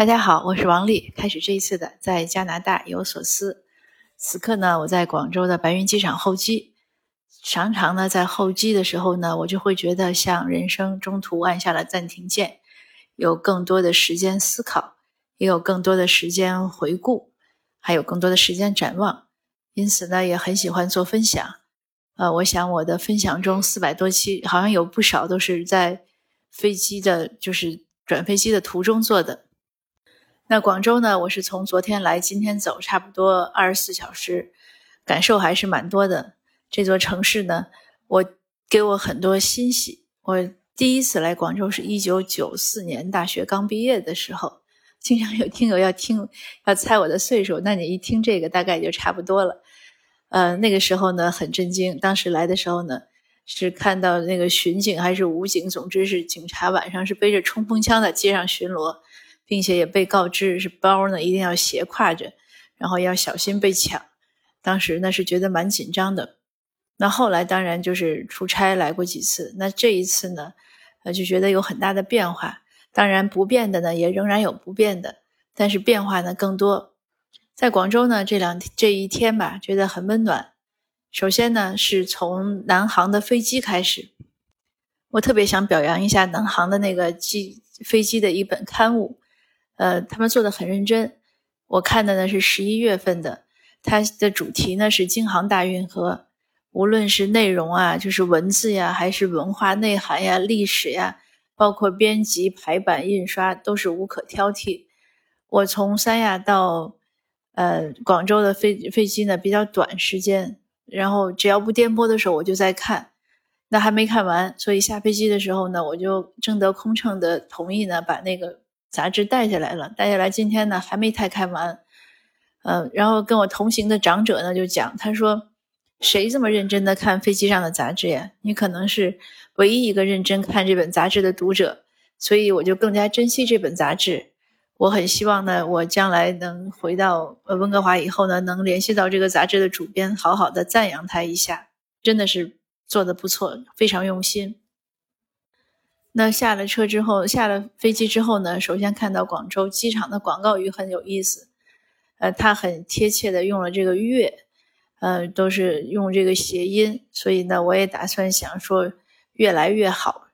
大家好，我是王丽。开始这一次的在加拿大有所思。此刻呢，我在广州的白云机场候机。常常呢，在候机的时候呢，我就会觉得像人生中途按下了暂停键，有更多的时间思考，也有更多的时间回顾，还有更多的时间展望。因此呢，也很喜欢做分享。呃，我想我的分享中四百多期，好像有不少都是在飞机的，就是转飞机的途中做的。那广州呢？我是从昨天来，今天走，差不多二十四小时，感受还是蛮多的。这座城市呢，我给我很多欣喜。我第一次来广州是一九九四年大学刚毕业的时候。经常有听友要听，要猜我的岁数，那你一听这个，大概就差不多了。呃，那个时候呢，很震惊。当时来的时候呢，是看到那个巡警还是武警，总之是警察，晚上是背着冲锋枪在街上巡逻。并且也被告知是包呢一定要斜挎着，然后要小心被抢。当时那是觉得蛮紧张的。那后来当然就是出差来过几次，那这一次呢，呃就觉得有很大的变化。当然不变的呢也仍然有不变的，但是变化呢更多。在广州呢这两这一天吧，觉得很温暖。首先呢是从南航的飞机开始，我特别想表扬一下南航的那个机飞机的一本刊物。呃，他们做的很认真。我看的呢是十一月份的，它的主题呢是京杭大运河，无论是内容啊，就是文字呀，还是文化内涵呀、历史呀，包括编辑、排版、印刷，都是无可挑剔。我从三亚到呃广州的飞飞机呢比较短时间，然后只要不颠簸的时候我就在看，那还没看完，所以下飞机的时候呢，我就征得空乘的同意呢，把那个。杂志带下来了，带下来今天呢还没太看完，嗯，然后跟我同行的长者呢就讲，他说谁这么认真的看飞机上的杂志呀？你可能是唯一一个认真看这本杂志的读者，所以我就更加珍惜这本杂志。我很希望呢，我将来能回到温哥华以后呢，能联系到这个杂志的主编，好好的赞扬他一下，真的是做的不错，非常用心。那下了车之后，下了飞机之后呢，首先看到广州机场的广告语很有意思，呃，它很贴切的用了这个“月”，呃，都是用这个谐音，所以呢，我也打算想说越来越好，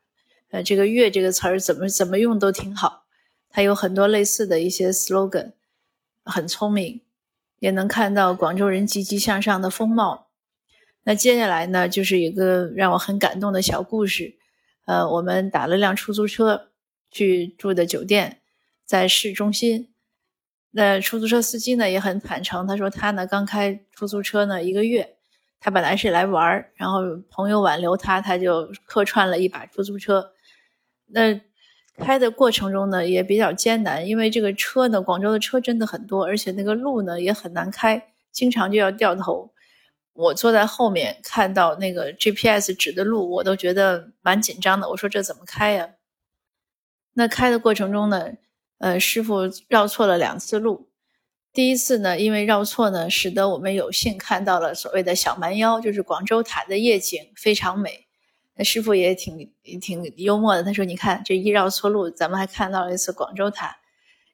呃，这个“月”这个词儿怎么怎么用都挺好，它有很多类似的一些 slogan，很聪明，也能看到广州人积极向上的风貌。那接下来呢，就是一个让我很感动的小故事。呃，我们打了辆出租车去住的酒店，在市中心。那出租车司机呢也很坦诚，他说他呢刚开出租车呢一个月，他本来是来玩儿，然后朋友挽留他，他就客串了一把出租车。那开的过程中呢也比较艰难，因为这个车呢，广州的车真的很多，而且那个路呢也很难开，经常就要掉头。我坐在后面看到那个 GPS 指的路，我都觉得蛮紧张的。我说这怎么开呀？那开的过程中呢，呃，师傅绕错了两次路。第一次呢，因为绕错呢，使得我们有幸看到了所谓的小蛮腰，就是广州塔的夜景，非常美。那师傅也挺挺幽默的，他说：“你看这一绕错路，咱们还看到了一次广州塔。”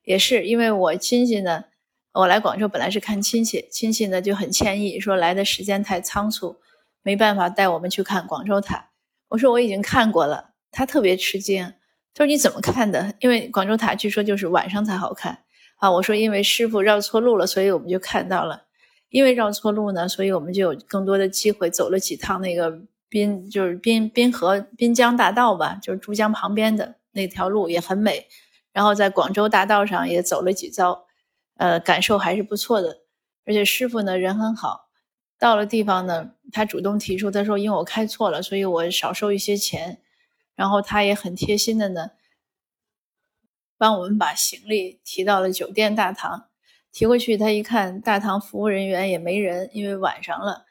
也是因为我亲戚呢。我来广州本来是看亲戚，亲戚呢就很歉意，说来的时间太仓促，没办法带我们去看广州塔。我说我已经看过了，他特别吃惊，他说你怎么看的？因为广州塔据说就是晚上才好看啊。我说因为师傅绕错路了，所以我们就看到了。因为绕错路呢，所以我们就有更多的机会走了几趟那个滨，就是滨滨河滨江大道吧，就是珠江旁边的那条路也很美。然后在广州大道上也走了几遭。呃，感受还是不错的，而且师傅呢人很好，到了地方呢，他主动提出，他说因为我开错了，所以我少收一些钱，然后他也很贴心的呢，帮我们把行李提到了酒店大堂，提过去，他一看大堂服务人员也没人，因为晚上了，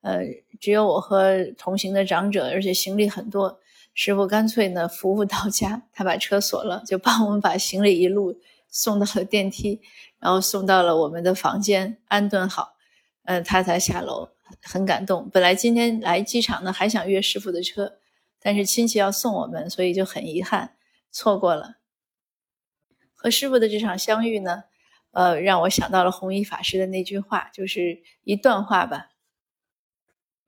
呃，只有我和同行的长者，而且行李很多，师傅干脆呢服务到家，他把车锁了，就帮我们把行李一路送到了电梯。然后送到了我们的房间，安顿好，嗯，他才下楼，很感动。本来今天来机场呢，还想约师傅的车，但是亲戚要送我们，所以就很遗憾，错过了。和师傅的这场相遇呢，呃，让我想到了弘一法师的那句话，就是一段话吧。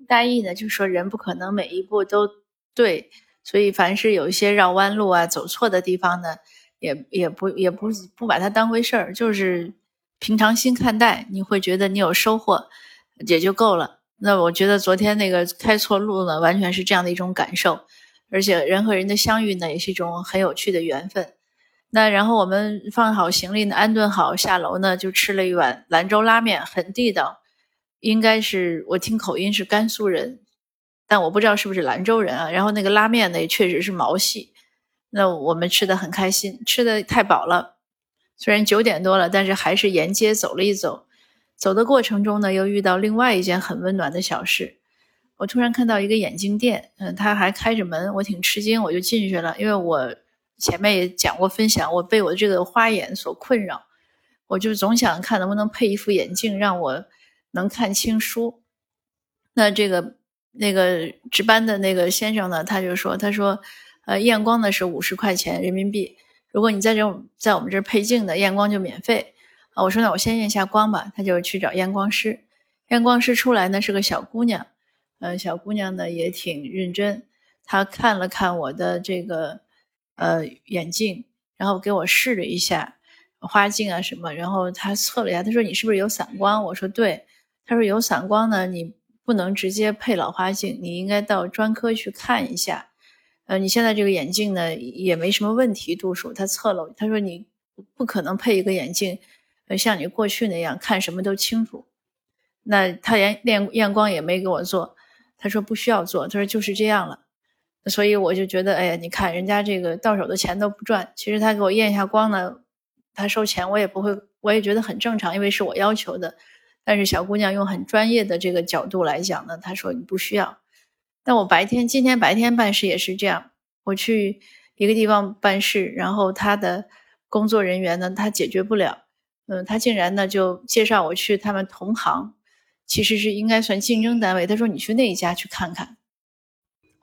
大意呢，就说人不可能每一步都对，所以凡是有一些绕弯路啊、走错的地方呢，也也不也不不把它当回事儿，就是平常心看待，你会觉得你有收获也就够了。那我觉得昨天那个开错路呢，完全是这样的一种感受，而且人和人的相遇呢，也是一种很有趣的缘分。那然后我们放好行李呢，安顿好下楼呢，就吃了一碗兰州拉面，很地道，应该是我听口音是甘肃人，但我不知道是不是兰州人啊。然后那个拉面呢，也确实是毛细，那我们吃的很开心，吃的太饱了。虽然九点多了，但是还是沿街走了一走。走的过程中呢，又遇到另外一件很温暖的小事。我突然看到一个眼镜店，嗯，他还开着门，我挺吃惊，我就进去了。因为我前面也讲过分享，我被我这个花眼所困扰，我就总想看能不能配一副眼镜，让我能看清书。那这个那个值班的那个先生呢，他就说，他说，呃，验光呢是五十块钱人民币，如果你在这在我们这儿配镜的，验光就免费。啊，我说那我先验下光吧，他就去找验光师。验光师出来呢是个小姑娘，呃，小姑娘呢也挺认真。她看了看我的这个呃眼镜，然后给我试了一下花镜啊什么，然后她测了一下，她说你是不是有散光？我说对。她说有散光呢，你不能直接配老花镜，你应该到专科去看一下。呃，你现在这个眼镜呢也没什么问题，度数他测了，他说你不可能配一个眼镜。呃像你过去那样看什么都清楚，那他连验验光也没给我做，他说不需要做，他说就是这样了，所以我就觉得，哎呀，你看人家这个到手的钱都不赚，其实他给我验一下光呢，他收钱我也不会，我也觉得很正常，因为是我要求的。但是小姑娘用很专业的这个角度来讲呢，她说你不需要。但我白天今天白天办事也是这样，我去一个地方办事，然后他的工作人员呢，他解决不了。嗯，他竟然呢就介绍我去他们同行，其实是应该算竞争单位。他说你去那一家去看看，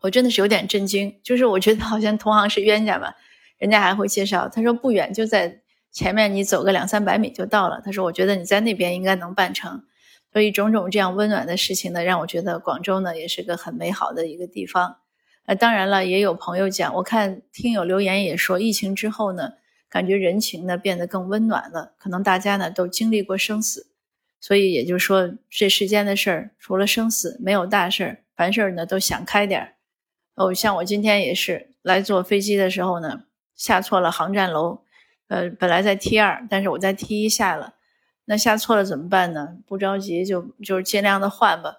我真的是有点震惊，就是我觉得好像同行是冤家吧，人家还会介绍。他说不远就在前面，你走个两三百米就到了。他说我觉得你在那边应该能办成。所以种种这样温暖的事情呢，让我觉得广州呢也是个很美好的一个地方。呃，当然了，也有朋友讲，我看听友留言也说，疫情之后呢。感觉人情呢变得更温暖了，可能大家呢都经历过生死，所以也就是说，这世间的事儿除了生死没有大事儿，凡事呢都想开点儿。哦，像我今天也是来坐飞机的时候呢，下错了航站楼，呃，本来在 T 二，但是我在 T 一下了，那下错了怎么办呢？不着急，就就是尽量的换吧。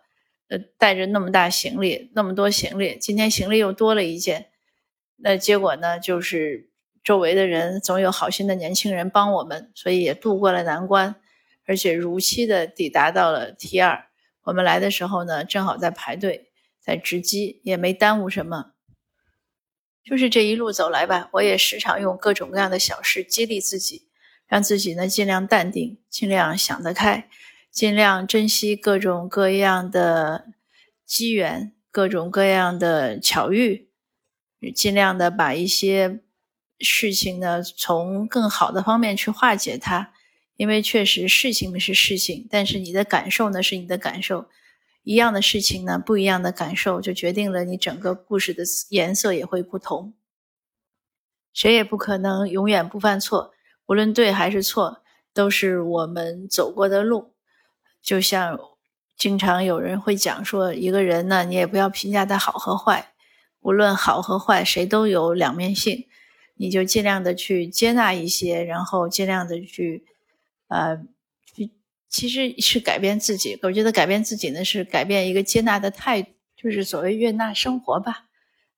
呃，带着那么大行李，那么多行李，今天行李又多了一件，那结果呢就是。周围的人总有好心的年轻人帮我们，所以也度过了难关，而且如期的抵达到了 T 二。我们来的时候呢，正好在排队，在值机，也没耽误什么。就是这一路走来吧，我也时常用各种各样的小事激励自己，让自己呢尽量淡定，尽量想得开，尽量珍惜各种各样的机缘，各种各样的巧遇，尽量的把一些。事情呢，从更好的方面去化解它，因为确实事情是事情，但是你的感受呢是你的感受，一样的事情呢，不一样的感受就决定了你整个故事的颜色也会不同。谁也不可能永远不犯错，无论对还是错，都是我们走过的路。就像经常有人会讲说，一个人呢，你也不要评价他好和坏，无论好和坏，谁都有两面性。你就尽量的去接纳一些，然后尽量的去，呃，去其实是改变自己。我觉得改变自己呢，是改变一个接纳的态度，就是所谓悦纳生活吧。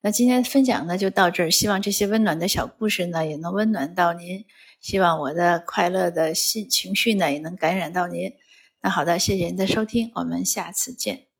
那今天分享呢就到这儿，希望这些温暖的小故事呢也能温暖到您，希望我的快乐的心情绪呢也能感染到您。那好的，谢谢您的收听，我们下次见。